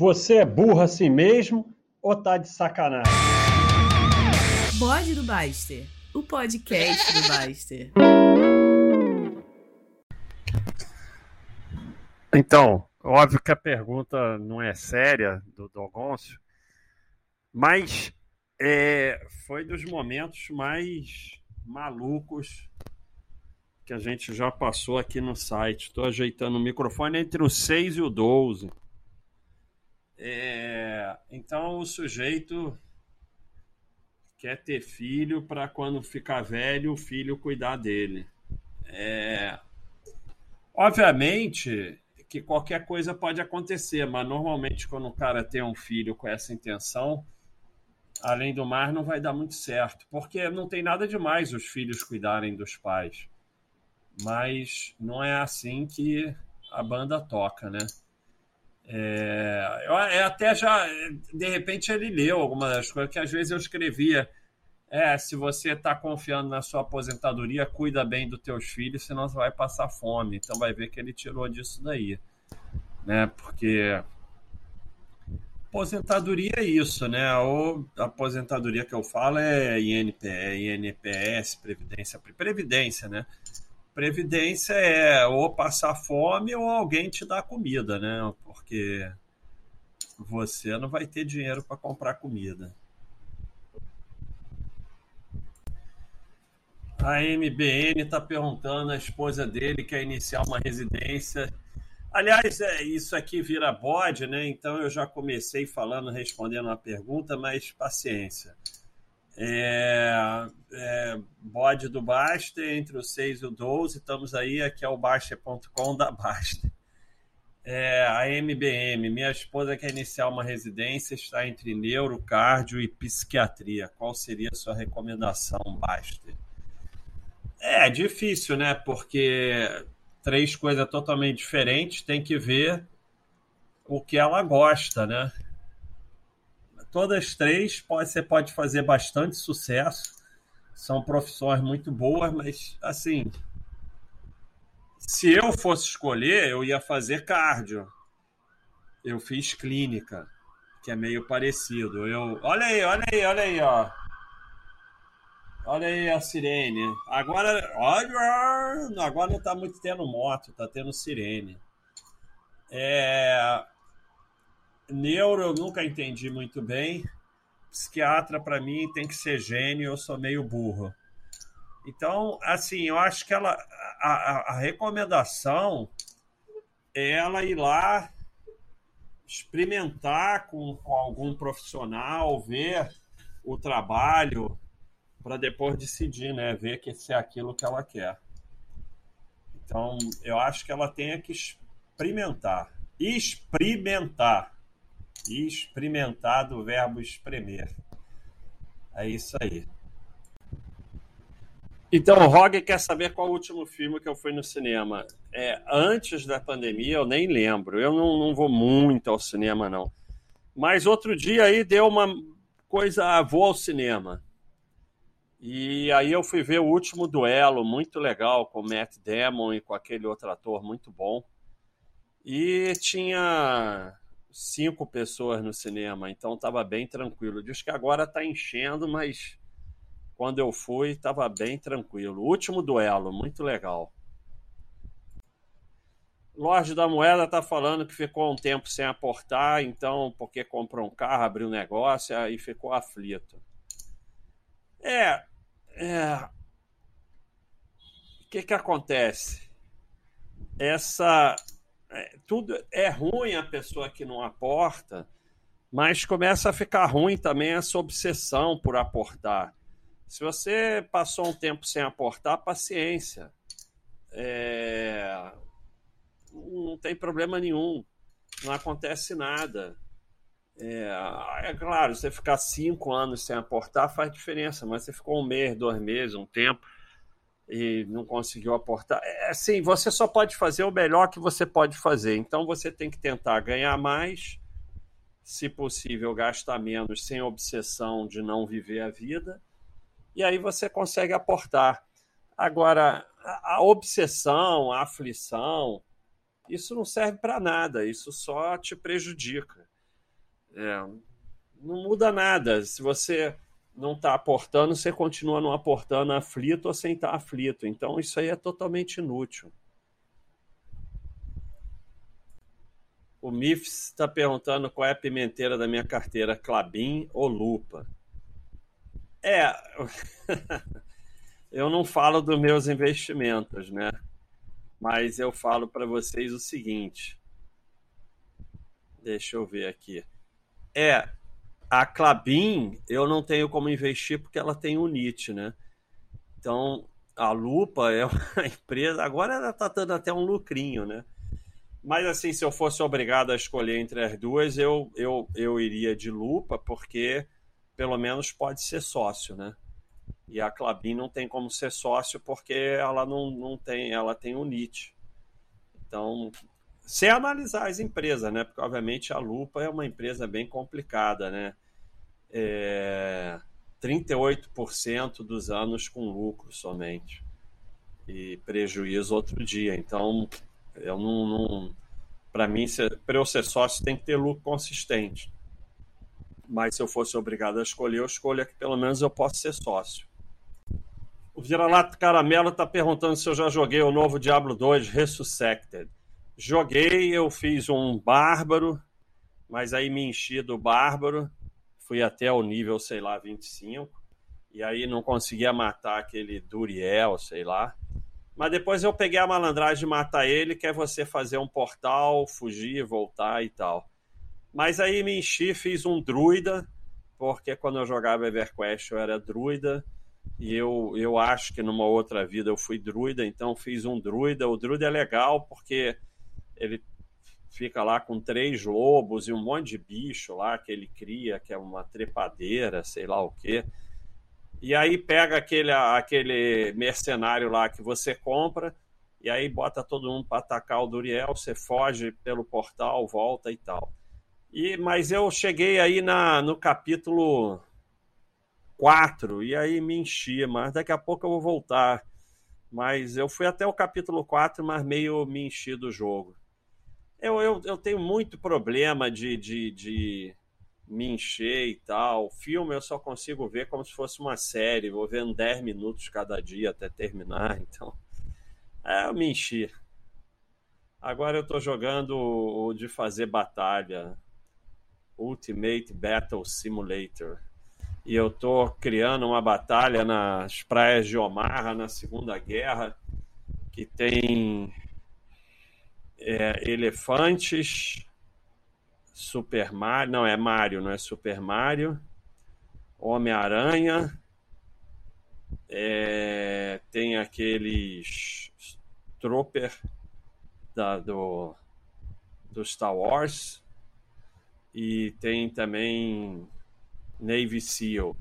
Você é burro assim mesmo ou tá de sacanagem? Bode do Baster, o podcast do Baster. Então, óbvio que a pergunta não é séria do Dogoncio, mas é, foi dos momentos mais malucos que a gente já passou aqui no site. Estou ajeitando o microfone entre o 6 e o 12. É, então o sujeito quer ter filho para quando ficar velho o filho cuidar dele. É, obviamente que qualquer coisa pode acontecer, mas normalmente quando o cara tem um filho com essa intenção, além do mais, não vai dar muito certo, porque não tem nada demais os filhos cuidarem dos pais. Mas não é assim que a banda toca, né? É, eu, até já, de repente, ele leu algumas das coisas que às vezes eu escrevia. É, se você está confiando na sua aposentadoria, cuida bem dos teus filhos, senão você vai passar fome. Então vai ver que ele tirou disso daí, né? Porque aposentadoria é isso, né? Ou a aposentadoria que eu falo é INPE, INPS, previdência, previdência, né? Previdência é ou passar fome ou alguém te dar comida, né? Porque você não vai ter dinheiro para comprar comida. A MBN está perguntando a esposa dele quer iniciar uma residência. Aliás, é, isso aqui vira bode, né? Então eu já comecei falando, respondendo uma pergunta, mas paciência. É, é, bode do Baster, entre o 6 e o 12, estamos aí, aqui é o Baster.com da Baster. É, a MBM, minha esposa quer iniciar uma residência, está entre neuro, cardio e psiquiatria. Qual seria a sua recomendação, Baster? É difícil, né? Porque três coisas totalmente diferentes, tem que ver o que ela gosta, né? Todas três pode, você pode fazer bastante sucesso. São profissões muito boas, mas assim, se eu fosse escolher, eu ia fazer cardio. Eu fiz clínica, que é meio parecido. Eu, olha aí, olha aí, olha aí, ó. Olha aí a sirene. Agora, olha, agora não tá muito tendo moto, tá tendo sirene. É, Neuro eu nunca entendi muito bem. Psiquiatra, para mim, tem que ser gênio, eu sou meio burro. Então, assim, eu acho que ela, a, a, a recomendação é ela ir lá experimentar com, com algum profissional, ver o trabalho, para depois decidir, né? Ver que se é aquilo que ela quer. Então, eu acho que ela tem que experimentar. Experimentar experimentar do verbo espremer. É isso aí. Então, o Rog quer saber qual o último filme que eu fui no cinema. É, antes da pandemia, eu nem lembro. Eu não, não vou muito ao cinema, não. Mas outro dia aí deu uma coisa, ah, vou ao cinema. E aí eu fui ver o último duelo, muito legal, com o Matt Damon e com aquele outro ator muito bom. E tinha cinco pessoas no cinema, então estava bem tranquilo. Diz que agora está enchendo, mas quando eu fui estava bem tranquilo. Último duelo, muito legal. Lorde da Moeda está falando que ficou um tempo sem aportar, então, porque comprou um carro, abriu um negócio, aí ficou aflito. É. é... O que, que acontece? Essa é, tudo é ruim a pessoa que não aporta, mas começa a ficar ruim também essa obsessão por aportar. Se você passou um tempo sem aportar, paciência. É... Não tem problema nenhum. Não acontece nada. É, é, claro, você ficar cinco anos sem aportar faz diferença, mas você ficou um mês, dois meses, um tempo e não conseguiu aportar. É assim, você só pode fazer o melhor que você pode fazer. Então você tem que tentar ganhar mais, se possível, gastar menos, sem obsessão de não viver a vida. E aí você consegue aportar. Agora, a obsessão, a aflição, isso não serve para nada, isso só te prejudica. É, não muda nada. Se você não está aportando, você continua não aportando aflito ou sem estar tá aflito. Então, isso aí é totalmente inútil. O Mifs está perguntando qual é a pimenteira da minha carteira, Clabin ou Lupa. É, eu não falo dos meus investimentos, né? Mas eu falo para vocês o seguinte. Deixa eu ver aqui. É, a Clabin eu não tenho como investir porque ela tem o NIT, né? Então, a Lupa é uma empresa, agora ela está dando até um lucrinho, né? Mas assim, se eu fosse obrigado a escolher entre as duas, eu, eu, eu iria de Lupa, porque pelo menos pode ser sócio, né? E a Clabin não tem como ser sócio porque ela não, não tem, ela tem o NIT. Então, sem analisar as empresas, né? Porque, obviamente, a Lupa é uma empresa bem complicada, né? É 38% dos anos com lucro somente. E prejuízo outro dia. Então, eu não. não para mim, para eu ser sócio, tem que ter lucro consistente. Mas se eu fosse obrigado a escolher, eu escolho que pelo menos eu posso ser sócio. O Vira-Lata Caramelo está perguntando se eu já joguei o novo Diablo 2 Resuscited. Joguei, eu fiz um bárbaro, mas aí me enchi do bárbaro, fui até o nível, sei lá, 25, e aí não conseguia matar aquele Duriel, sei lá. Mas depois eu peguei a malandragem de matar ele, que é você fazer um portal, fugir, voltar e tal. Mas aí me enchi, fiz um druida, porque quando eu jogava EverQuest eu era druida, e eu, eu acho que numa outra vida eu fui druida, então fiz um druida. O druida é legal porque ele fica lá com três lobos e um monte de bicho lá que ele cria, que é uma trepadeira, sei lá o quê. E aí pega aquele, aquele mercenário lá que você compra, e aí bota todo mundo para atacar o Duriel, você foge pelo portal, volta e tal. E, mas eu cheguei aí na, no capítulo 4, e aí me enchia, mas daqui a pouco eu vou voltar. Mas eu fui até o capítulo 4, mas meio me enchi do jogo. Eu, eu, eu tenho muito problema de, de, de me encher e tal. Filme eu só consigo ver como se fosse uma série, vou vendo 10 minutos cada dia até terminar, então. É, eu me enchi. Agora eu tô jogando o de fazer batalha. Ultimate Battle Simulator. E eu tô criando uma batalha nas praias de Omaha na Segunda Guerra que tem é, elefantes, Super Mario, não é Mario, não é Super Mario, Homem-Aranha, é, tem aqueles Trooper da, do, do Star Wars. E tem também Navy SEAL.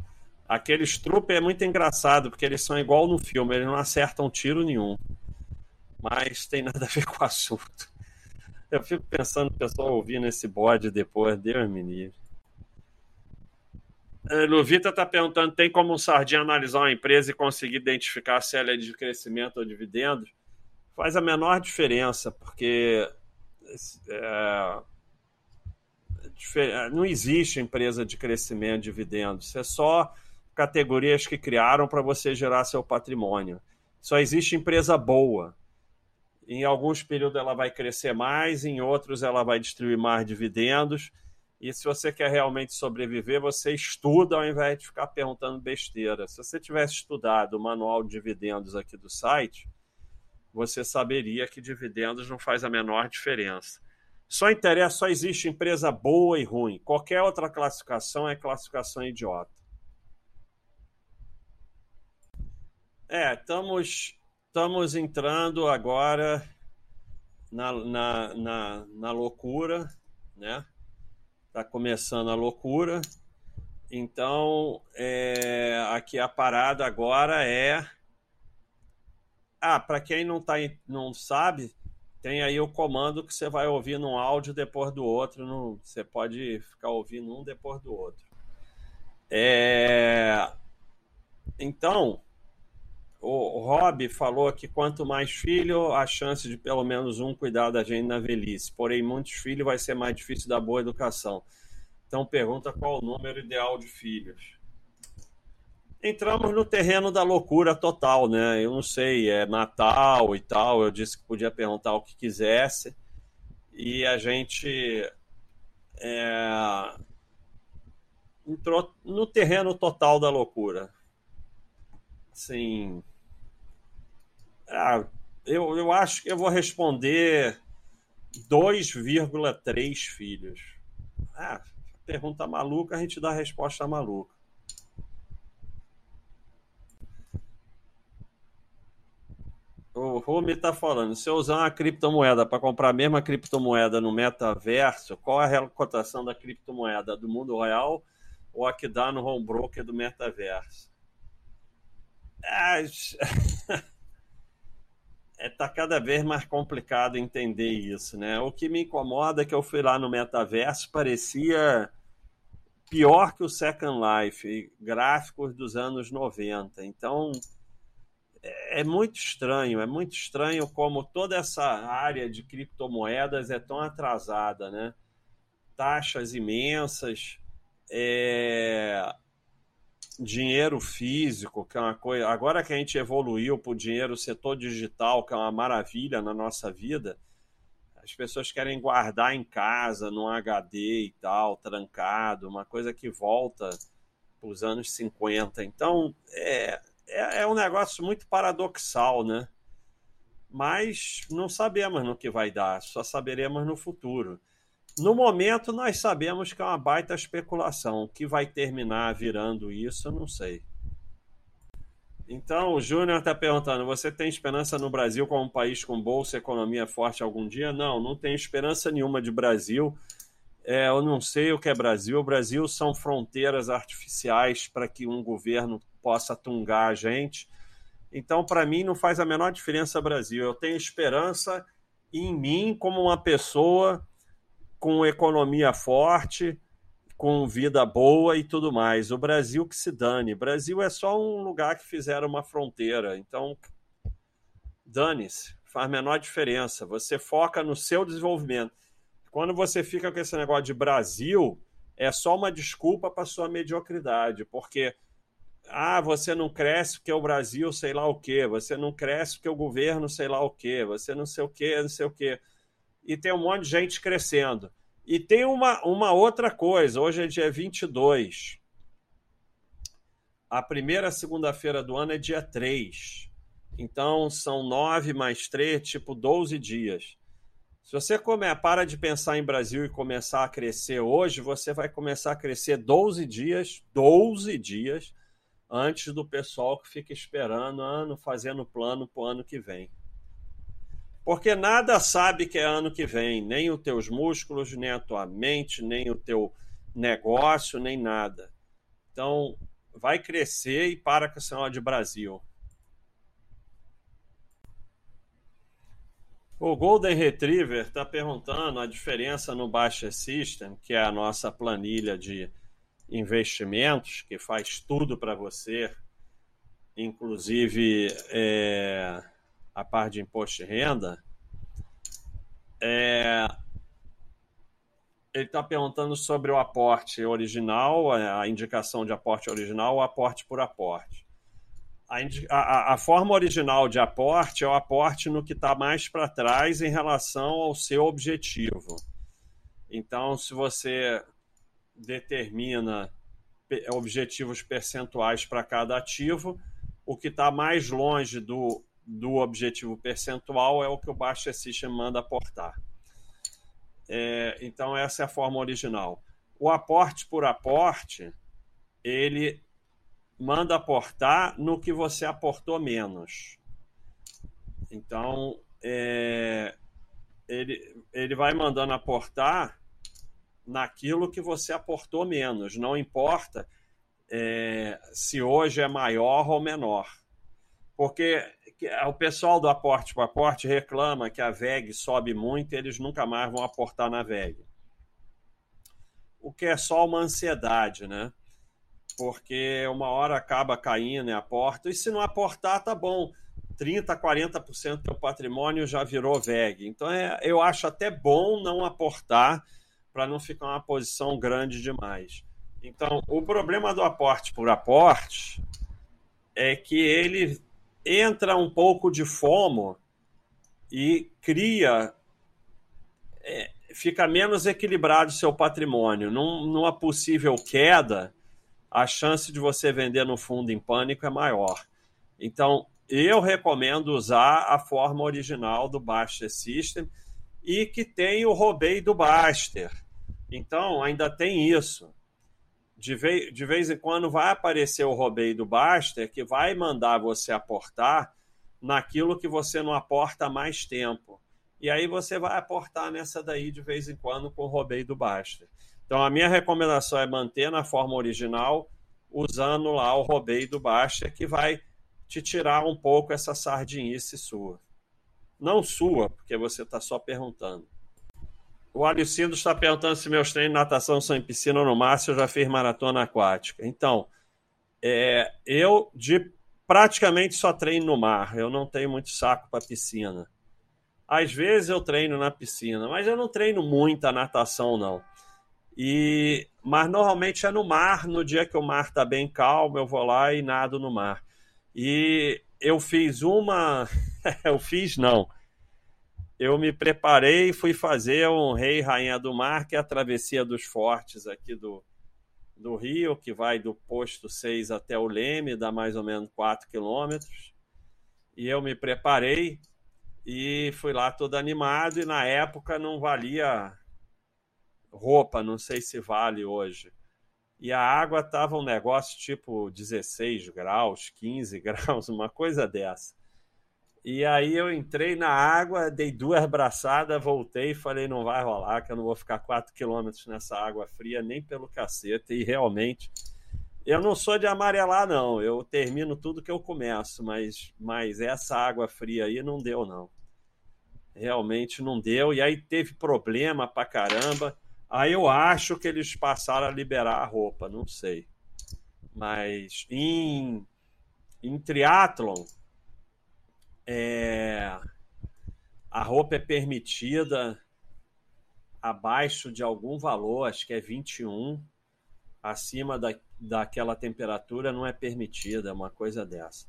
Aqueles Trooper é muito engraçado porque eles são igual no filme, eles não acertam tiro nenhum mas tem nada a ver com o assunto. Eu fico pensando o pessoal ouvindo esse bode depois, Deus me livre. É, Luvita está perguntando: tem como um sardinha analisar uma empresa e conseguir identificar se ela é de crescimento ou dividendos? Faz a menor diferença, porque é, não existe empresa de crescimento, dividendos. É só categorias que criaram para você gerar seu patrimônio. Só existe empresa boa. Em alguns períodos ela vai crescer mais, em outros ela vai distribuir mais dividendos. E se você quer realmente sobreviver, você estuda ao invés de ficar perguntando besteira. Se você tivesse estudado o manual de dividendos aqui do site, você saberia que dividendos não faz a menor diferença. Só interessa, só existe empresa boa e ruim. Qualquer outra classificação é classificação idiota. É, estamos estamos entrando agora na, na, na, na loucura, né? Está começando a loucura. Então, é, aqui a parada agora é. Ah, para quem não, tá, não sabe, tem aí o comando que você vai ouvir num áudio depois do outro. No, você pode ficar ouvindo um depois do outro. É, então, o Rob falou que quanto mais filho, a chance de pelo menos um cuidar da gente na velhice. Porém, muitos filhos vai ser mais difícil dar boa educação. Então pergunta qual o número ideal de filhos. Entramos no terreno da loucura total, né? Eu não sei, é Natal e tal. Eu disse que podia perguntar o que quisesse. E a gente é, entrou no terreno total da loucura. Assim. Ah, eu, eu acho que eu vou responder 2,3 filhos. Ah, pergunta maluca, a gente dá a resposta maluca. O Rumi está falando, se eu usar uma criptomoeda para comprar a mesma criptomoeda no metaverso, qual é a cotação da criptomoeda? Do mundo real ou a que dá no home broker do metaverso? É, é, tá cada vez mais complicado entender isso, né? O que me incomoda é que eu fui lá no metaverso, parecia pior que o Second Life, gráficos dos anos 90. Então, é, é muito estranho, é muito estranho como toda essa área de criptomoedas é tão atrasada, né? Taxas imensas, é... dinheiro físico, que é uma coisa. Agora que a gente evoluiu para o dinheiro setor digital, que é uma maravilha na nossa vida, as pessoas querem guardar em casa, num HD e tal, trancado, uma coisa que volta para os anos 50. Então, é, é, é um negócio muito paradoxal, né? Mas não sabemos no que vai dar, só saberemos no futuro. No momento, nós sabemos que é uma baita especulação. O que vai terminar virando isso, eu não sei. Então, o Júnior está perguntando: você tem esperança no Brasil como um país com bolsa e economia forte algum dia? Não, não tenho esperança nenhuma de Brasil. É, eu não sei o que é Brasil. O Brasil são fronteiras artificiais para que um governo possa tungar a gente. Então, para mim, não faz a menor diferença Brasil. Eu tenho esperança em mim como uma pessoa com economia forte, com vida boa e tudo mais. O Brasil que se dane. Brasil é só um lugar que fizeram uma fronteira. Então, dane-se. Faz a menor diferença. Você foca no seu desenvolvimento. Quando você fica com esse negócio de Brasil, é só uma desculpa para sua mediocridade, porque ah, você não cresce porque o Brasil sei lá o quê, você não cresce porque o governo sei lá o quê, você não sei o quê, não sei o quê. E tem um monte de gente crescendo. E tem uma, uma outra coisa, hoje é dia 22. A primeira segunda-feira do ano é dia 3. Então são 9 mais 3, tipo 12 dias. Se você come, para de pensar em Brasil e começar a crescer hoje, você vai começar a crescer 12 dias, 12 dias antes do pessoal que fica esperando ano, fazendo plano para o ano que vem. Porque nada sabe que é ano que vem, nem os teus músculos, nem a tua mente, nem o teu negócio, nem nada. Então, vai crescer e para com esse de Brasil. O Golden Retriever está perguntando a diferença no Baixa System, que é a nossa planilha de investimentos, que faz tudo para você, inclusive é, a parte de imposto de renda, é, ele está perguntando sobre o aporte original, a indicação de aporte original ou aporte por aporte. A, a, a, forma original de aporte é o aporte no que está mais para trás em relação ao seu objetivo. Então, se você determina objetivos percentuais para cada ativo. O que está mais longe do, do objetivo percentual é o que o Baixa System manda aportar. É, então, essa é a forma original. O aporte por aporte, ele manda aportar no que você aportou menos. Então, é, ele, ele vai mandando aportar naquilo que você aportou menos. Não importa é, se hoje é maior ou menor. Porque o pessoal do aporte para aporte reclama que a VEG sobe muito e eles nunca mais vão aportar na VEG. O que é só uma ansiedade, né? Porque uma hora acaba caindo e aporta, e se não aportar, tá bom. 30%, 40% do patrimônio já virou VEG. Então é, eu acho até bom não aportar para não ficar uma posição grande demais. Então, o problema do aporte por aporte é que ele entra um pouco de fomo e cria, é, fica menos equilibrado seu patrimônio. Num, numa possível queda, a chance de você vender no fundo em pânico é maior. Então, eu recomendo usar a forma original do Baster System e que tem o roubei do Baster. Então, ainda tem isso. De vez, de vez em quando vai aparecer o roubei do Baster que vai mandar você aportar naquilo que você não aporta há mais tempo. E aí você vai aportar nessa daí de vez em quando com o roubei do Baster. Então, a minha recomendação é manter na forma original, usando lá o roubei do Baster, que vai te tirar um pouco essa sardinice sua. Não sua, porque você está só perguntando. O Alicindo está perguntando se meus treinos de natação são em piscina ou no mar, se eu já fiz maratona aquática. Então, é, eu de praticamente só treino no mar. Eu não tenho muito saco para piscina. Às vezes eu treino na piscina, mas eu não treino muita natação, não. E, mas normalmente é no mar, no dia que o mar está bem calmo, eu vou lá e nado no mar. E eu fiz uma. eu fiz, não. Eu me preparei e fui fazer um Rei Rainha do Mar, que é a travessia dos fortes aqui do, do Rio, que vai do posto 6 até o Leme, dá mais ou menos 4 quilômetros. E eu me preparei e fui lá todo animado, e na época não valia roupa, não sei se vale hoje e a água estava um negócio tipo 16 graus, 15 graus, uma coisa dessa. E aí eu entrei na água, dei duas braçadas, voltei e falei, não vai rolar, que eu não vou ficar 4 quilômetros nessa água fria, nem pelo cacete. E realmente, eu não sou de amarelar, não. Eu termino tudo que eu começo, mas, mas essa água fria aí não deu, não. Realmente não deu. E aí teve problema pra caramba. Aí eu acho que eles passaram a liberar a roupa, não sei. Mas em, em triatlon, é, a roupa é permitida abaixo de algum valor, acho que é 21, acima da, daquela temperatura não é permitida, uma coisa dessa.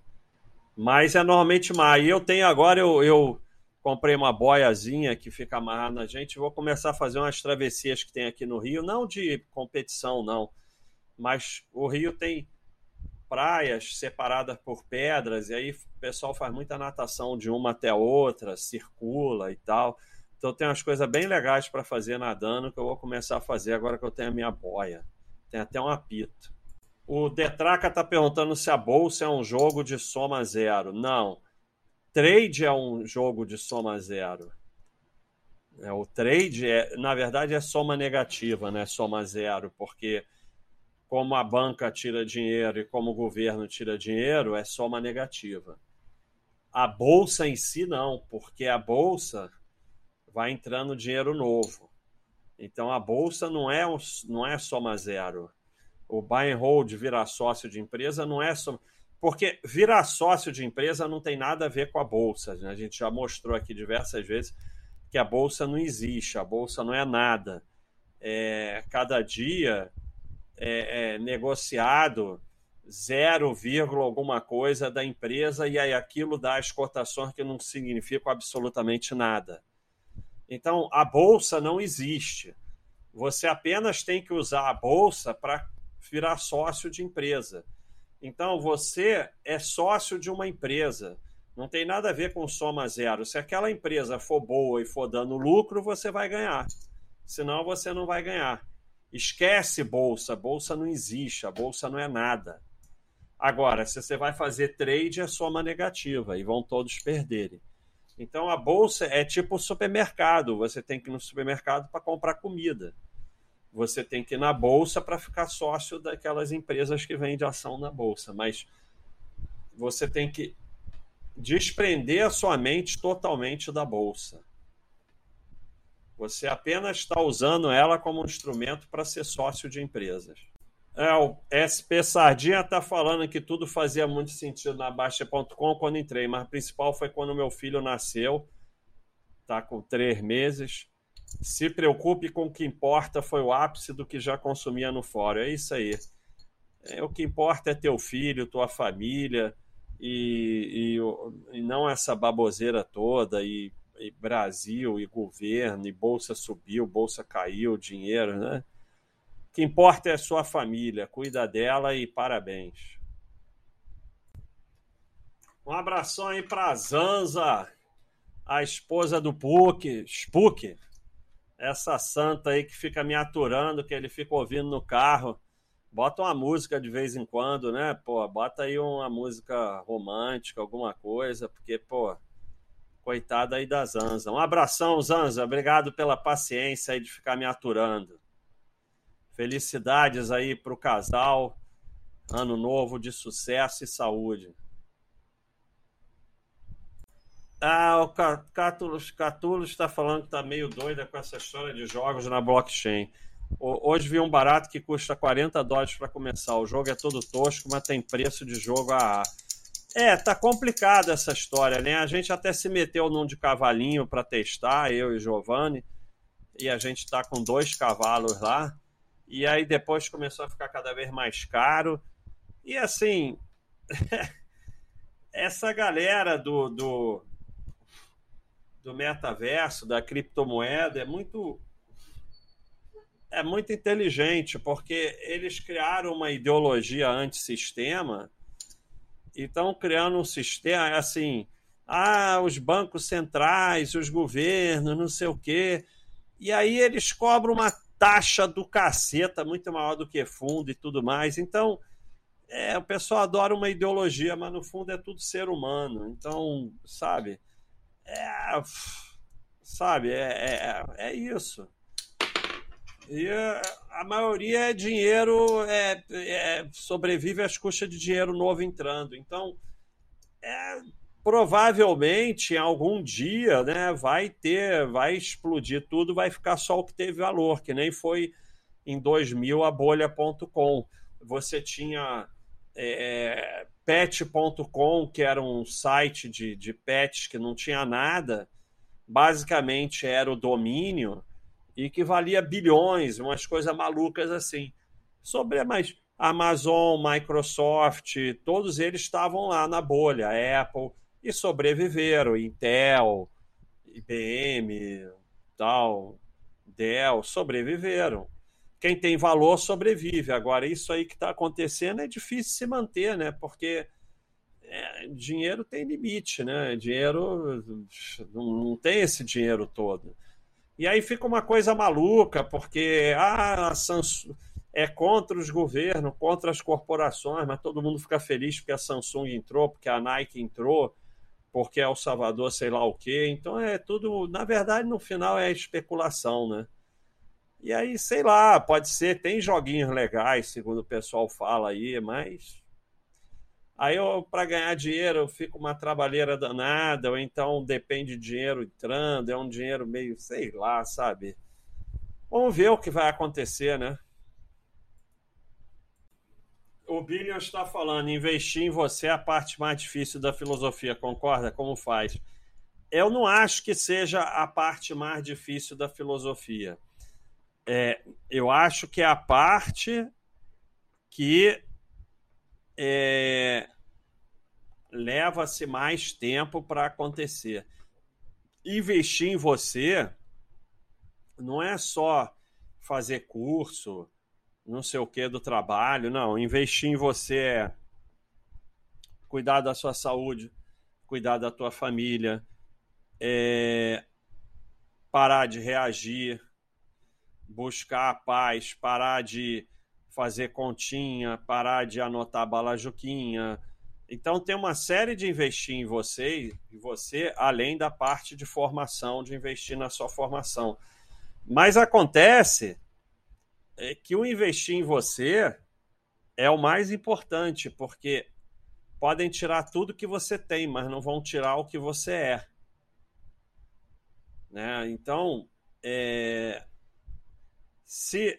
Mas é normalmente mais. E eu tenho agora, eu, eu comprei uma boiazinha que fica amarrada na gente. Vou começar a fazer umas travessias que tem aqui no Rio, não de competição, não, mas o Rio tem praias separadas por pedras, e aí o pessoal faz muita natação de uma até outra, circula e tal. Então tem umas coisas bem legais para fazer nadando que eu vou começar a fazer agora que eu tenho a minha boia. Tem até um apito. O Detraca está perguntando se a bolsa é um jogo de soma zero. Não. Trade é um jogo de soma zero. É, o trade, é, na verdade, é soma negativa, né? Soma zero, porque como a banca tira dinheiro e como o governo tira dinheiro, é soma negativa. A bolsa em si, não, porque a bolsa vai entrando dinheiro novo. Então a bolsa não é, não é soma zero. O buy and hold virar sócio de empresa não é soma. Porque virar sócio de empresa não tem nada a ver com a bolsa. Né? A gente já mostrou aqui diversas vezes que a bolsa não existe, a bolsa não é nada. É, cada dia é, é negociado 0, alguma coisa da empresa e aí aquilo dá as cotações que não significam absolutamente nada. Então, a bolsa não existe. Você apenas tem que usar a bolsa para virar sócio de empresa. Então, você é sócio de uma empresa. Não tem nada a ver com soma zero. Se aquela empresa for boa e for dando lucro, você vai ganhar. Senão, você não vai ganhar. Esquece bolsa. Bolsa não existe. A bolsa não é nada. Agora, se você vai fazer trade, é soma negativa e vão todos perderem. Então, a bolsa é tipo supermercado. Você tem que ir no supermercado para comprar comida você tem que ir na bolsa para ficar sócio daquelas empresas que vendem ação na bolsa, mas você tem que desprender a sua mente totalmente da bolsa. Você apenas está usando ela como um instrumento para ser sócio de empresas. É, o SP Sardinha está falando que tudo fazia muito sentido na Baixa.com quando entrei, mas o principal foi quando meu filho nasceu, está com três meses Se preocupe com o que importa, foi o ápice do que já consumia no fórum. É isso aí. É, o que importa é teu filho, tua família, e, e, e não essa baboseira toda, e, e, Brasil, e governo, e bolsa subiu, bolsa caiu, dinheiro, né? O que importa é a sua família, cuida dela e parabéns. Um abração aí para Zanza, a esposa do Puck, Spook, essa santa aí que fica me aturando, que ele fica ouvindo no carro. Bota uma música de vez em quando, né? Pô, bota aí uma música romântica, alguma coisa, porque, pô, coitada aí da Zanza. Um abração, Zanza. Obrigado pela paciência aí de ficar me aturando. Felicidades aí pro casal. Ano novo de sucesso e saúde. Ah, o Catulos está falando que está meio doida com essa história de jogos na blockchain. Hoje vi um barato que custa 40 dólares para começar. O jogo é todo tosco, mas tem preço de jogo a. É, tá complicada essa história, né? A gente até se meteu num de cavalinho para testar, eu e Giovanni, e a gente está com dois cavalos lá. E aí depois começou a ficar cada vez mais caro. E assim, essa galera do, do, do metaverso, da criptomoeda, é muito é muito inteligente, porque eles criaram uma ideologia antissistema e estão criando um sistema assim, ah, os bancos centrais, os governos, não sei o quê. E aí eles cobram uma taxa do caceta muito maior do que fundo e tudo mais. Então, é, o pessoal adora uma ideologia, mas no fundo é tudo ser humano. Então, sabe? É, sabe, é, é, é isso. E a maioria é dinheiro, é, é, sobrevive às custas de dinheiro novo entrando. Então, é, provavelmente, em algum dia, né, vai ter, vai explodir tudo, vai ficar só o que teve valor, que nem foi em 2000 a bolha.com. Você tinha é, pet.com, que era um site de, de pets que não tinha nada, basicamente era o domínio e que valia bilhões, umas coisas malucas assim. Sobre mais Amazon, Microsoft, todos eles estavam lá na bolha, Apple, e sobreviveram. Intel, IBM, tal, Dell, sobreviveram quem tem valor sobrevive. Agora, isso aí que está acontecendo é difícil se manter, né? Porque é, dinheiro tem limite, né? Dinheiro não, não, tem esse dinheiro todo. E aí fica uma coisa maluca, porque ah, a Samsung é contra os governos, contra as corporações, mas todo mundo fica feliz porque a Samsung entrou, porque a Nike entrou, porque é o Salvador, sei lá o quê. Então é tudo, na verdade, no final é especulação, né? E aí, sei lá, pode ser, tem joguinhos legais, segundo o pessoal fala aí, mas. Aí eu, para ganhar dinheiro, eu fico uma trabalheira danada, ou então depende de dinheiro entrando, é um dinheiro meio, sei lá, sabe? Vamos ver o que vai acontecer, né? O Billion está falando, investir em você é a parte mais difícil da filosofia, concorda? Como faz? Eu não acho que seja a parte mais difícil da filosofia é, eu acho que é a parte que é, leva-se mais tempo para acontecer. Investir em você não é só fazer curso, não sei o que do trabalho, não. Investir em você é cuidar da sua saúde, cuidar da tua família, é, parar de reagir, buscar a paz, parar de fazer continha, parar de anotar balajuquinha. Então tem uma série de investir em você, em você, além da parte de formação, de investir na sua formação. Mas acontece é que o investir em você é o mais importante, porque podem tirar tudo que você tem, mas não vão tirar o que você é. Né? Então, é, se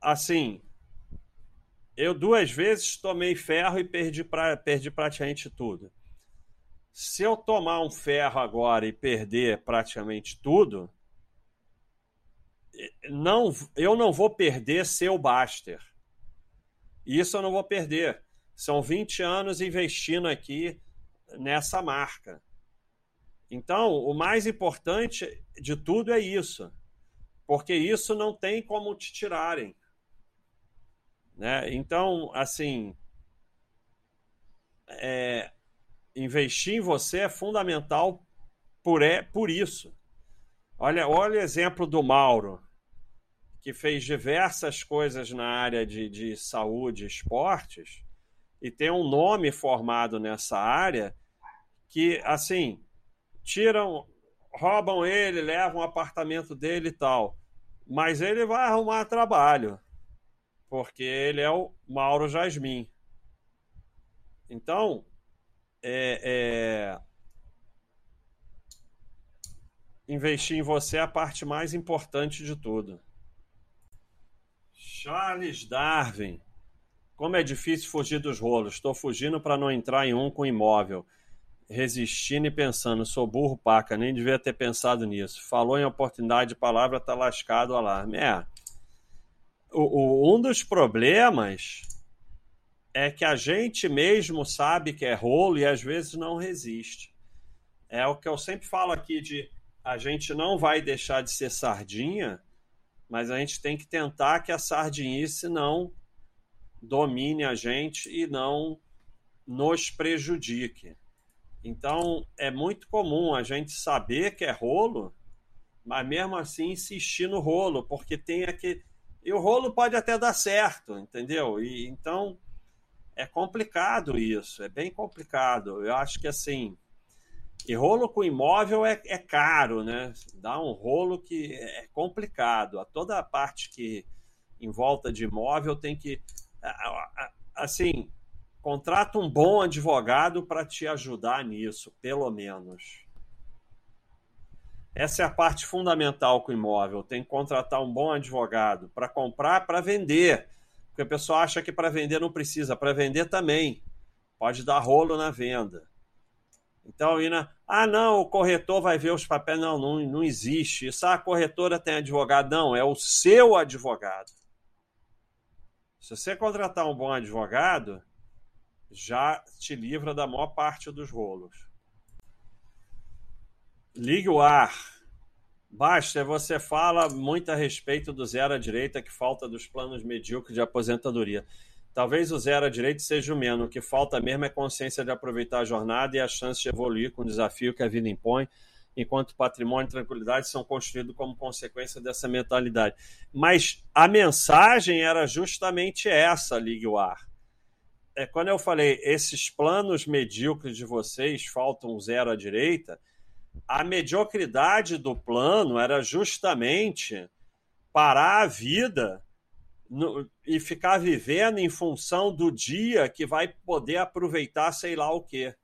assim eu duas vezes tomei ferro e perdi, pra, perdi praticamente tudo. Se eu tomar um ferro agora e perder praticamente tudo, não, eu não vou perder seu Baster. Isso eu não vou perder. São 20 anos investindo aqui nessa marca. Então, o mais importante de tudo é isso, porque isso não tem como te tirarem. Né? Então, assim, é, investir em você é fundamental por, é, por isso. Olha, olha o exemplo do Mauro, que fez diversas coisas na área de, de saúde e esportes, e tem um nome formado nessa área que, assim, tiram, roubam ele, levam o apartamento dele e tal. Mas ele vai arrumar trabalho, porque ele é o Mauro Jasmin. Então, é, é... investir em você é a parte mais importante de tudo. Charles Darwin. Como é difícil fugir dos rolos. Estou fugindo para não entrar em um com imóvel. Resistindo e pensando, sou burro paca, nem devia ter pensado nisso. Falou em oportunidade de palavra, tá lascado o alarme. É. O, um dos problemas é que a gente mesmo sabe que é rolo e às vezes não resiste. É o que eu sempre falo aqui de a gente não vai deixar de ser sardinha, mas a gente tem que tentar que a sardinice não domine a gente e não nos prejudique. Então é muito comum a gente saber que é rolo, mas mesmo assim insistir no rolo, porque tem aquele. E o rolo pode até dar certo, entendeu? E então é complicado isso, é bem complicado. Eu acho que assim, e rolo com imóvel é, é caro, né? Dá um rolo que é complicado. A toda a parte que em volta de imóvel tem que, assim, contrata um bom advogado para te ajudar nisso, pelo menos. Essa é a parte fundamental com o imóvel. Tem que contratar um bom advogado para comprar, para vender. Porque o pessoal acha que para vender não precisa, para vender também. Pode dar rolo na venda. Então, Ina, ah, não, o corretor vai ver os papéis. Não, não, não existe. Isso, ah, a corretora tem advogado. Não, é o seu advogado. Se você contratar um bom advogado, já te livra da maior parte dos rolos. Ligue o ar. Basta, você fala muito a respeito do zero à direita que falta dos planos medíocres de aposentadoria. Talvez o zero à direita seja o menos. O que falta mesmo é consciência de aproveitar a jornada e a chance de evoluir com o desafio que a vida impõe, enquanto patrimônio e tranquilidade são construídos como consequência dessa mentalidade. Mas a mensagem era justamente essa, Ligue o Ar. É, quando eu falei, esses planos medíocres de vocês faltam zero à direita, a mediocridade do plano era justamente parar a vida no, e ficar vivendo em função do dia que vai poder aproveitar sei lá o quê.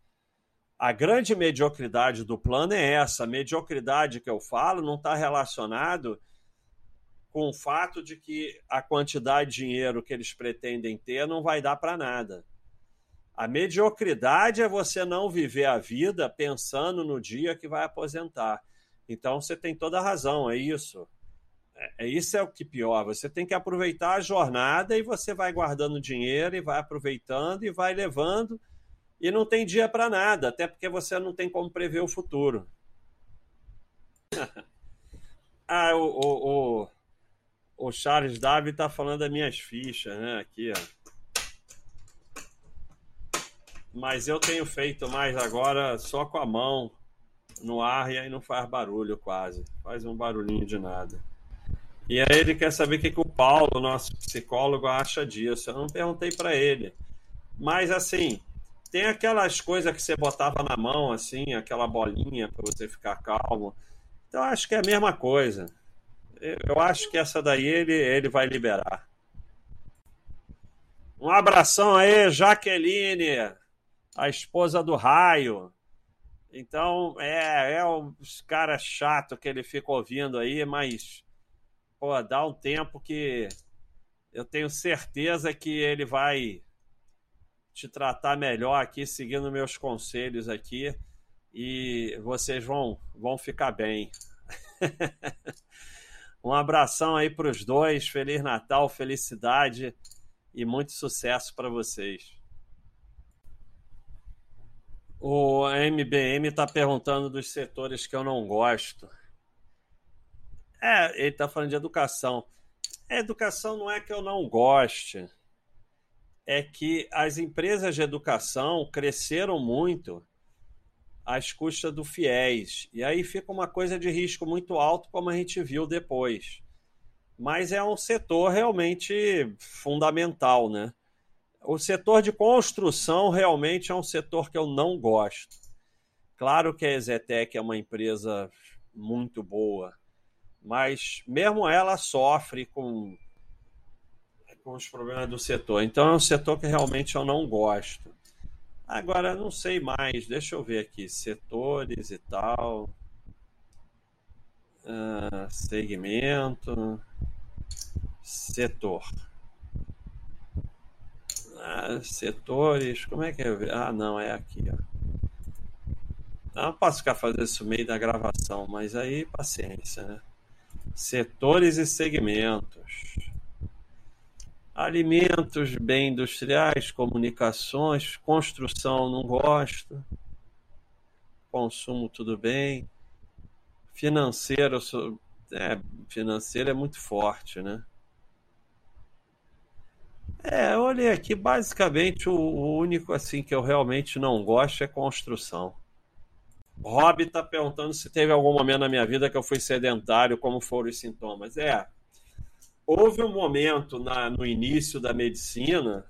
A grande mediocridade do plano é essa. A mediocridade que eu falo não está relacionado com o fato de que a quantidade de dinheiro que eles pretendem ter não vai dar para nada. A mediocridade é você não viver a vida pensando no dia que vai aposentar. Então você tem toda a razão, é isso. É, é isso é o que pior. Você tem que aproveitar a jornada e você vai guardando dinheiro e vai aproveitando e vai levando e não tem dia para nada, até porque você não tem como prever o futuro. ah, o, o, o, o Charles Davi está falando das minhas fichas, né? Aqui, ó mas eu tenho feito mais agora só com a mão no ar e aí não faz barulho quase, faz um barulhinho de nada. E aí ele quer saber o que, que o Paulo, nosso psicólogo, acha disso. Eu não perguntei para ele. Mas assim, tem aquelas coisas que você botava na mão, assim, aquela bolinha para você ficar calmo. Então acho que é a mesma coisa. Eu acho que essa daí ele, ele vai liberar. Um abração aí, Jaqueline a esposa do raio. Então, é, é os cara chato que ele fica ouvindo aí, mas, pô, dá um tempo que eu tenho certeza que ele vai te tratar melhor aqui, seguindo meus conselhos aqui, e vocês vão, vão ficar bem. Um abração aí para os dois. Feliz Natal, felicidade e muito sucesso para vocês. O MBM está perguntando dos setores que eu não gosto. É, ele está falando de educação. A educação não é que eu não goste, é que as empresas de educação cresceram muito às custas do fiéis. E aí fica uma coisa de risco muito alto, como a gente viu depois. Mas é um setor realmente fundamental, né? O setor de construção realmente é um setor que eu não gosto. Claro que a Exetec é uma empresa muito boa, mas mesmo ela sofre com, com os problemas do setor. Então é um setor que realmente eu não gosto. Agora, não sei mais, deixa eu ver aqui, setores e tal. Uh, segmento. Setor. Ah, setores, como é que é? Ah, não, é aqui, ó. Não posso ficar fazendo isso no meio da gravação, mas aí paciência, né? Setores e segmentos. Alimentos, bem industriais, comunicações, construção não gosto. Consumo tudo bem. Financeiro, é, financeiro é muito forte, né? É, eu olhei aqui, basicamente o, o único assim que eu realmente não gosto é construção. Rob está perguntando se teve algum momento na minha vida que eu fui sedentário, como foram os sintomas. É, houve um momento na, no início da medicina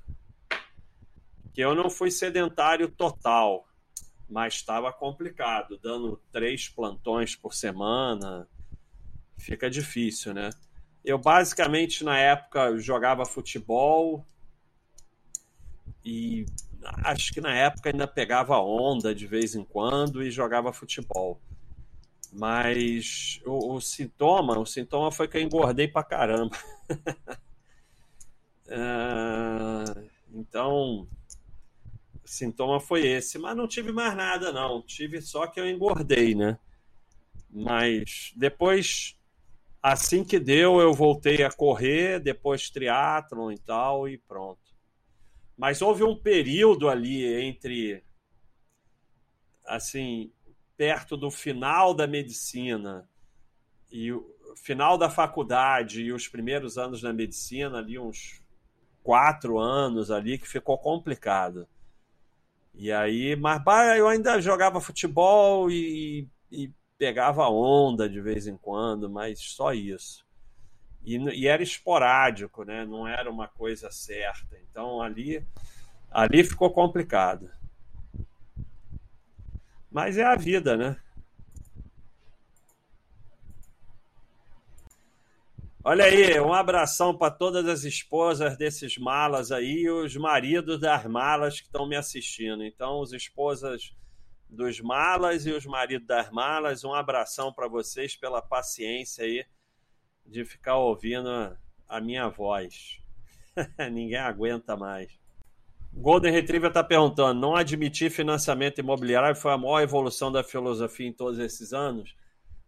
que eu não fui sedentário total, mas estava complicado, dando três plantões por semana, fica difícil, né? Eu basicamente na época jogava futebol e acho que na época ainda pegava onda de vez em quando e jogava futebol. Mas o, o sintoma, o sintoma foi que eu engordei pra caramba. uh, então, o sintoma foi esse. Mas não tive mais nada, não. Tive só que eu engordei, né? Mas depois Assim que deu, eu voltei a correr, depois triatlon e tal, e pronto. Mas houve um período ali entre, assim, perto do final da medicina e o final da faculdade e os primeiros anos da medicina, ali uns quatro anos ali, que ficou complicado. E aí, mas eu ainda jogava futebol e, e pegava onda de vez em quando, mas só isso. E, e, era esporádico, né? não era uma coisa certa. Então ali, ali ficou complicado. Mas é a vida, né? Olha aí, um abração para todas as esposas desses malas aí e os maridos das malas que estão me assistindo. Então, as esposas dos malas e os maridos das malas. Um abração para vocês pela paciência aí de ficar ouvindo a minha voz. Ninguém aguenta mais. Golden Retriever está perguntando: não admitir financiamento imobiliário foi a maior evolução da filosofia em todos esses anos?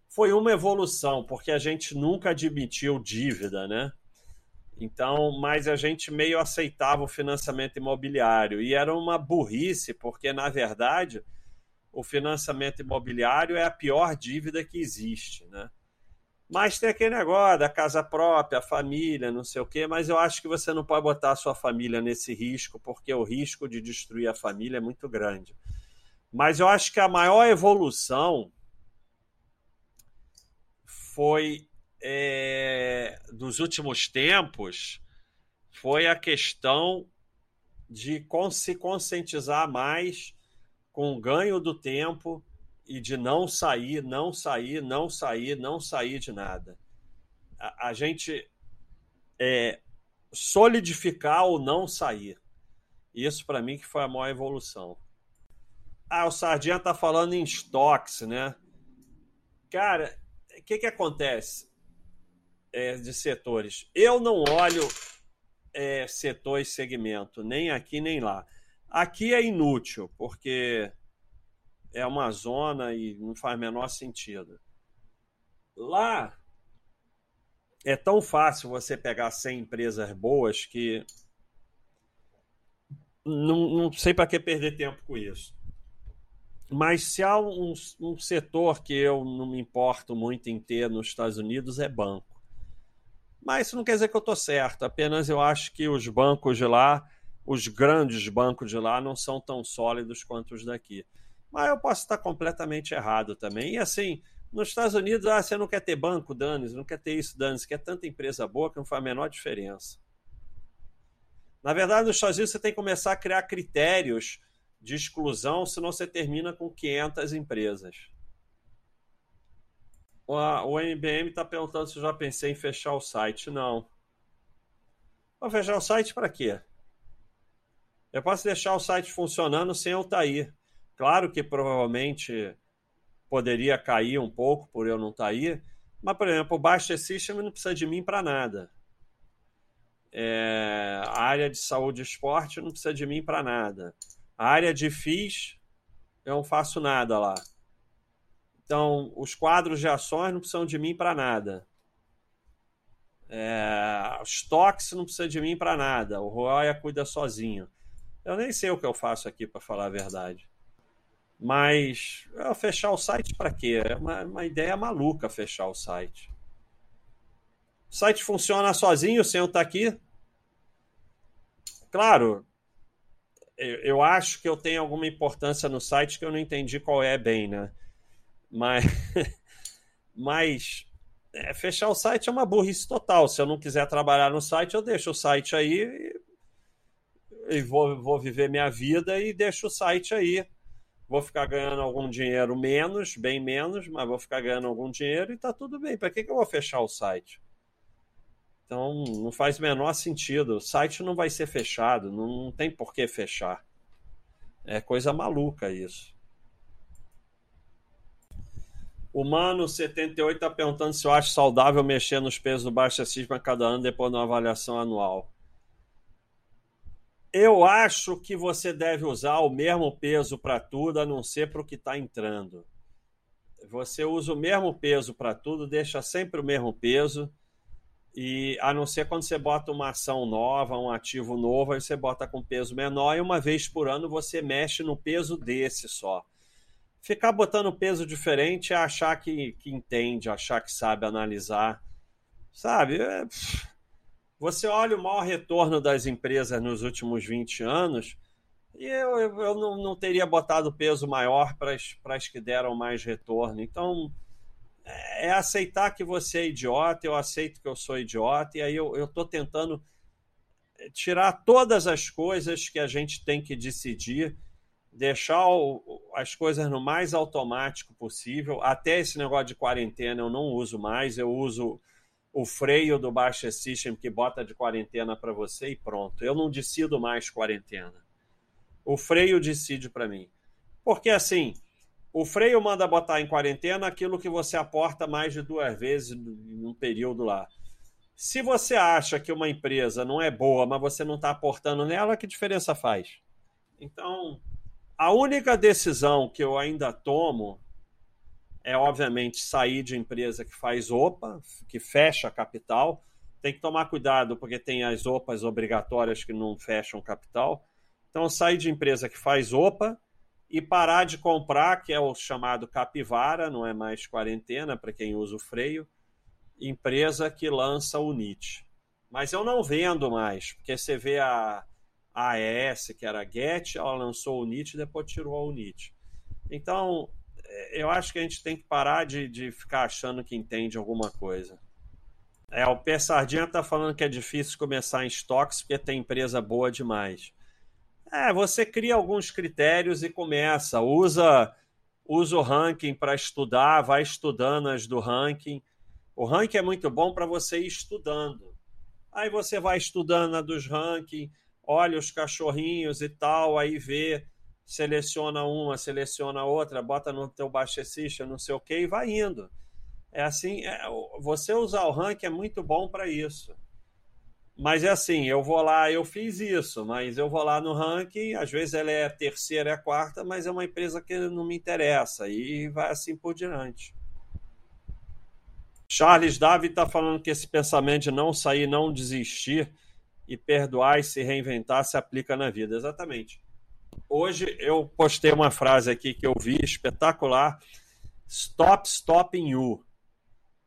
Foi uma evolução, porque a gente nunca admitiu dívida, né? Então, mas a gente meio aceitava o financiamento imobiliário. E era uma burrice, porque, na verdade, o financiamento imobiliário é a pior dívida que existe, né? Mas tem aquele negócio da casa própria, a família, não sei o quê, mas eu acho que você não pode botar a sua família nesse risco, porque o risco de destruir a família é muito grande. Mas eu acho que a maior evolução foi é, dos últimos tempos foi a questão de se conscientizar mais com o ganho do tempo e de não sair, não sair, não sair, não sair de nada. A, a gente é, solidificar ou não sair. Isso para mim que foi a maior evolução. Ah, o Sardinha tá falando em estoques, né? Cara, o que que acontece é, de setores? Eu não olho é, setor e segmento, nem aqui nem lá. Aqui é inútil, porque é uma zona e não faz menor sentido. Lá, é tão fácil você pegar 100 empresas boas que não, não sei para que perder tempo com isso. Mas se há um, um, setor que eu não me importo muito em ter nos Estados Unidos é banco. Mas isso não quer dizer que eu estou certo, apenas eu acho que os bancos de lá, os grandes bancos de lá, não são tão sólidos quanto os daqui. Mas eu posso estar completamente errado também. E assim, nos Estados Unidos, ah, você não quer ter banco, dane não quer ter isso, dane quer tanta empresa boa que não faz a menor diferença. Na verdade, nos Estados Unidos você tem que começar a criar critérios de exclusão, senão você termina com 500 empresas. O MBM está perguntando se eu já pensei em fechar o site. Não. Vou fechar o site para quê? Eu posso deixar o site funcionando sem eu estar tá aí. Claro que provavelmente poderia cair um pouco por eu não estar tá aí, mas, por exemplo, o Baixa System não precisa de mim para nada. É, a área de saúde e esporte não precisa de mim para nada. A área de FIS, eu não faço nada lá. Então, os quadros de ações não precisam de mim para nada. É, os toques não precisa de mim para nada. O Roya cuida sozinho. Eu nem sei o que eu faço aqui, para falar a verdade. Mas fechar o site para quê? É uma, uma ideia maluca fechar o site. O site funciona sozinho sem eu estar aqui? Claro, eu, eu acho que eu tenho alguma importância no site que eu não entendi qual é bem, né? Mas, mas é, fechar o site é uma burrice total. Se eu não quiser trabalhar no site, eu deixo o site aí e, e vou, vou viver minha vida e deixo o site aí. Vou ficar ganhando algum dinheiro menos, bem menos, mas vou ficar ganhando algum dinheiro e tá tudo bem. Para que, que eu vou fechar o site? Então, não faz o menor sentido. O site não vai ser fechado, não, tem por que fechar. É coisa maluca isso. O Mano 78 está perguntando se eu acho saudável mexer nos pesos do Baixa Cisma cada ano depois de uma avaliação anual. Eu acho que você deve usar o mesmo peso para tudo, a não ser para o que está entrando. Você usa o mesmo peso para tudo, deixa sempre o mesmo peso e a não ser quando você bota uma ação nova, um ativo novo, aí você bota com peso menor e uma vez por ano você mexe no peso desse só. Ficar botando peso diferente é achar que, que entende, achar que sabe analisar. Sabe? É... Você olha o maior retorno das empresas nos últimos 20 anos e eu, eu não, não teria botado peso maior para as que deram mais retorno. Então, é aceitar que você é idiota, eu aceito que eu sou idiota, e aí eu estou tentando tirar todas as coisas que a gente tem que decidir, deixar o, as coisas no mais automático possível. Até esse negócio de quarentena eu não uso mais, eu uso o freio do Baixa System que bota de quarentena para você e pronto. Eu não decido mais quarentena. O freio decide para mim. Porque assim, o freio manda botar em quarentena aquilo que você aporta mais de duas vezes num período lá. Se você acha que uma empresa não é boa, mas você não está aportando nela, que diferença faz? Então, a única decisão que eu ainda tomo é, obviamente, sair de empresa que faz OPA, que fecha capital. Tem que tomar cuidado, porque tem as OPAs obrigatórias que não fecham capital. Então, sair de empresa que faz OPA e parar de comprar, que é o chamado capivara, não é mais quarentena para quem usa o freio, empresa que lança o NIT. Mas eu não vendo mais, porque você vê a, a AES, que era a Get, ela lançou o NIT e depois tirou o NIT. Então, eu acho que a gente tem que parar de, de ficar achando que entende alguma coisa. É, o P. Sardinha está falando que é difícil começar em estoques porque tem empresa boa demais. É, você cria alguns critérios e começa. Usa, usa o ranking para estudar, vai estudando as do ranking. O ranking é muito bom para você ir estudando. Aí você vai estudando a dos ranking, olha os cachorrinhos e tal, aí vê, seleciona uma, seleciona outra, bota no teu baixecista, não sei o que, e vai indo. É assim, é, você usar o ranking é muito bom para isso. Mas é assim, eu vou lá, eu fiz isso, mas eu vou lá no ranking, às vezes ela é terceira, é quarta, mas é uma empresa que não me interessa, e vai assim por diante. Charles Davi está falando que esse pensamento de não sair, não desistir e perdoar e se reinventar se aplica na vida. Exatamente. Hoje eu postei uma frase aqui que eu vi espetacular. Stop stopping you.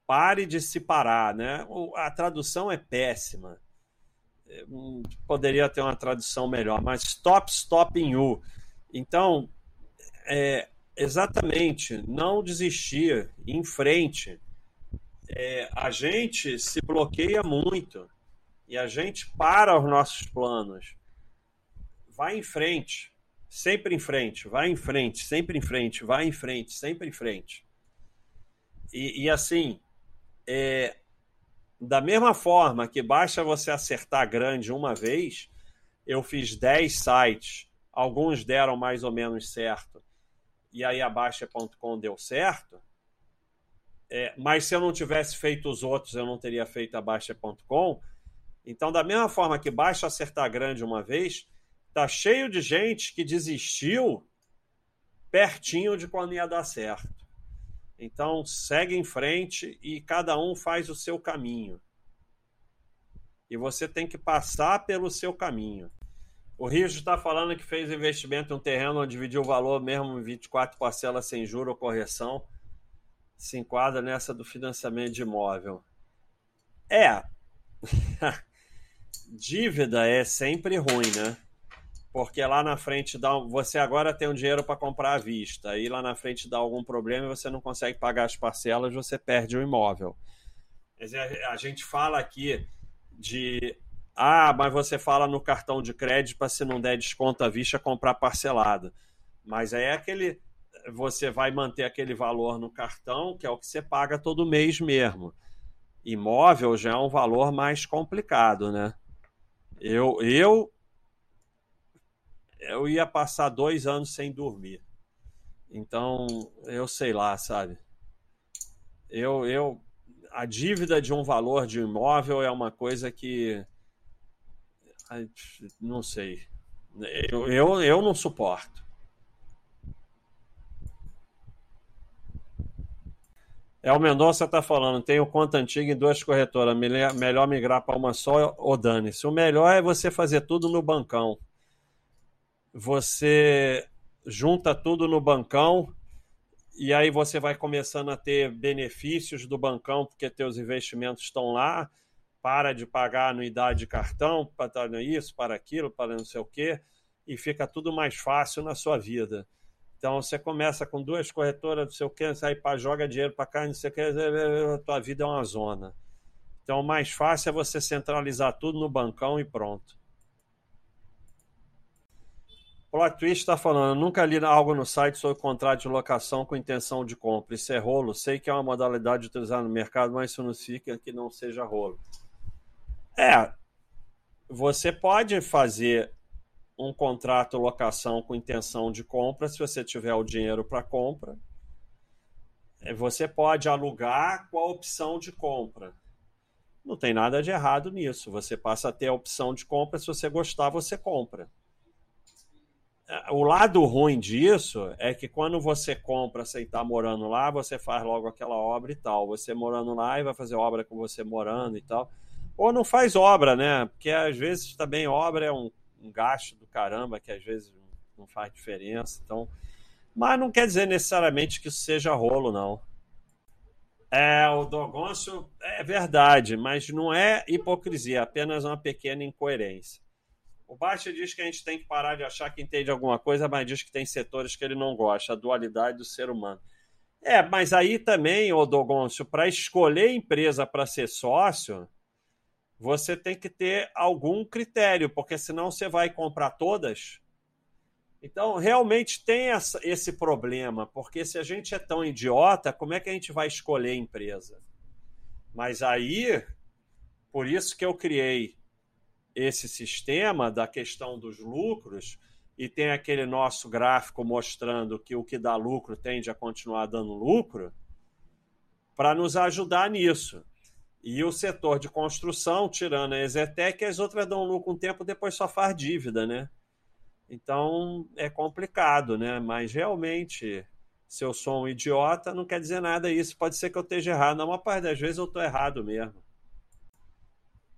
Pare de se parar, né? A tradução é péssima. Hum, poderia ter uma tradução melhor, mas stop stopping you. Então, é, exatamente, não desistir, em frente. É, a gente se bloqueia muito e a gente para os nossos planos. Vai em frente, sempre em frente, vai em frente, sempre em frente, vai em frente, sempre em frente. E, e assim, é, da mesma forma que basta você acertar grande uma vez, eu fiz 10 sites, alguns deram mais ou menos certo, e aí a Baixa.com deu certo. É, mas se eu não tivesse feito os outros, eu não teria feito a Baixa.com. Então, da mesma forma que basta acertar grande uma vez, tá cheio de gente que desistiu pertinho de quando ia dar certo. Então, segue em frente e cada um faz o seu caminho. E você tem que passar pelo seu caminho. O Rio está falando que fez investimento em um terreno onde dividiu o valor mesmo em 24 parcelas sem juro ou correção. Se enquadra nessa do financiamento de imóvel. É. Dívida é sempre ruim, né? Porque lá na frente dá você agora tem um dinheiro para comprar à vista, aí lá na frente dá algum problema e você não consegue pagar as parcelas, você perde o imóvel. A gente fala aqui de ah, mas você fala no cartão de crédito para se não der desconto à vista comprar parcelado. Mas aí é aquele você vai manter aquele valor no cartão, que é o que você paga todo mês mesmo. Imóvel já é um valor mais complicado, né? Eu, eu, eu ia passar dois anos sem dormir. Então, eu sei lá, sabe? Eu, eu, a dívida de um valor de imóvel é uma coisa que. Não sei. Eu, eu, eu não suporto. É o Mendonça está falando, tenho conta antiga em duas corretoras, melhor migrar para uma só ou dane-se. O melhor é você fazer tudo no bancão. Você junta tudo no bancão e aí você vai começando a ter benefícios do bancão porque teus investimentos estão lá, para de pagar anuidade de cartão, para isso, para aquilo, para não sei o quê, e fica tudo mais fácil na sua vida. Então você começa com duas corretoras, não sei o sai para joga dinheiro para cá, não sei o que, a tua vida é uma zona. Então o mais fácil é você centralizar tudo no bancão e pronto. Plot Twist está falando, nunca li algo no site sobre contrato de locação com intenção de compra. Isso é rolo? Sei que é uma modalidade utilizada no mercado, mas isso não significa que não seja rolo. É, você pode fazer um contrato locação com intenção de compra, se você tiver o dinheiro para compra. É, você pode alugar com a opção de compra. Não tem nada de errado nisso. Você passa a ter a opção de compra, se você gostar, você compra. O lado ruim disso é que quando você compra sem estar morando lá, você faz logo aquela obra e tal. Você morando lá e vai fazer obra com você morando e tal. Ou não faz obra, né? Porque às vezes também obra é um um gasto do caramba que às vezes não faz diferença. Então, mas não quer dizer necessariamente que isso seja rolo, não. É, o Dogoncio é verdade, mas não é hipocrisia, é apenas uma pequena incoerência. O Baixa diz que a gente tem que parar de achar que entende alguma coisa, mas diz que tem setores que ele não gosta, a dualidade do ser humano. É, mas aí também, o Dogoncio, para escolher empresa para ser sócio, você tem que ter algum critério, porque senão você vai comprar todas. Então, realmente tem essa, esse problema, porque se a gente é tão idiota, como é que a gente vai escolher empresa? Mas aí, por isso que eu criei esse sistema da questão dos lucros e tem aquele nosso gráfico mostrando que o que dá lucro tende a continuar dando lucro, para nos ajudar nisso. E o setor de construção, tirando a Exetec, as outras dão lucro um tempo, depois só faz dívida, né? Então é complicado, né? Mas realmente, se eu sou um idiota, não quer dizer nada isso. Pode ser que eu esteja errado. Não, uma parte das vezes eu estou errado mesmo.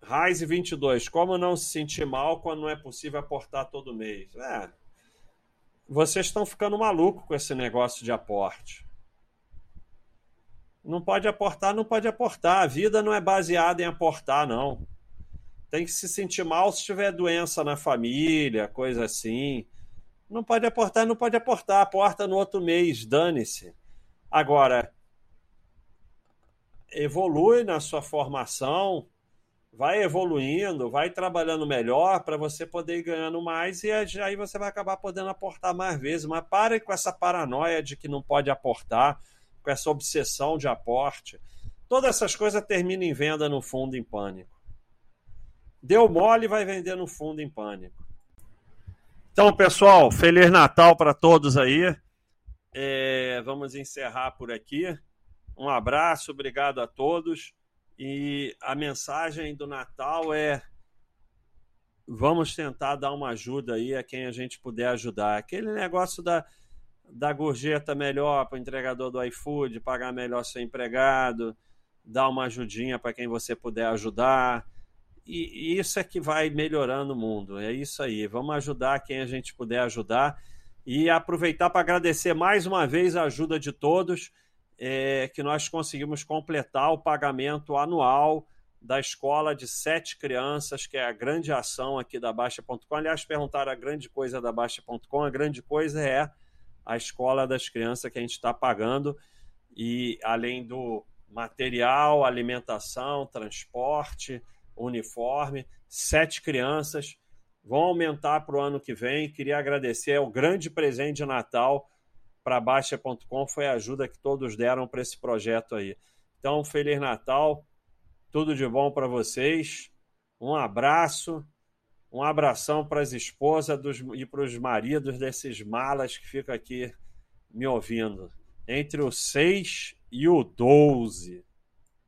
Raiz 22. Como não se sentir mal quando não é possível aportar todo mês? É, vocês estão ficando maluco com esse negócio de aporte. Não pode aportar, não pode aportar. A vida não é baseada em aportar, não. Tem que se sentir mal se tiver doença na família, coisa assim. Não pode aportar, não pode aportar. Aporta no outro mês, dane-se. Agora, evolui na sua formação, vai evoluindo, vai trabalhando melhor para você poder ir ganhando mais e aí você vai acabar podendo aportar mais vezes. Mas pare com essa paranoia de que não pode aportar, com essa obsessão de aporte. Todas essas coisas terminam em venda no fundo em pânico. Deu mole, vai vender no fundo em pânico. Então, pessoal, Feliz Natal para todos aí. É, vamos encerrar por aqui. Um abraço, obrigado a todos. E a mensagem do Natal é: vamos tentar dar uma ajuda aí a quem a gente puder ajudar. Aquele negócio da, da gorjeta melhor para o entregador do iFood, pagar melhor seu empregado, dar uma ajudinha para quem você puder ajudar. E, isso é que vai melhorando o mundo. É isso aí. Vamos ajudar quem a gente puder ajudar. E aproveitar para agradecer mais uma vez a ajuda de todos é, que nós conseguimos completar o pagamento anual da escola de sete crianças, que é a grande ação aqui da Baixa.com. Aliás, perguntaram a grande coisa da Baixa.com. A grande coisa é a escola das crianças que a gente está pagando, e além do material, alimentação, transporte, uniforme, sete crianças vão aumentar para o ano que vem. Queria agradecer, é o grande presente de Natal para Baixa.com foi a ajuda que todos deram para esse projeto aí. Então, Feliz Natal, tudo de bom para vocês, um abraço, um abração para as esposas dos, e para os maridos desses malas que ficam aqui me ouvindo. Entre o 6 e o 12.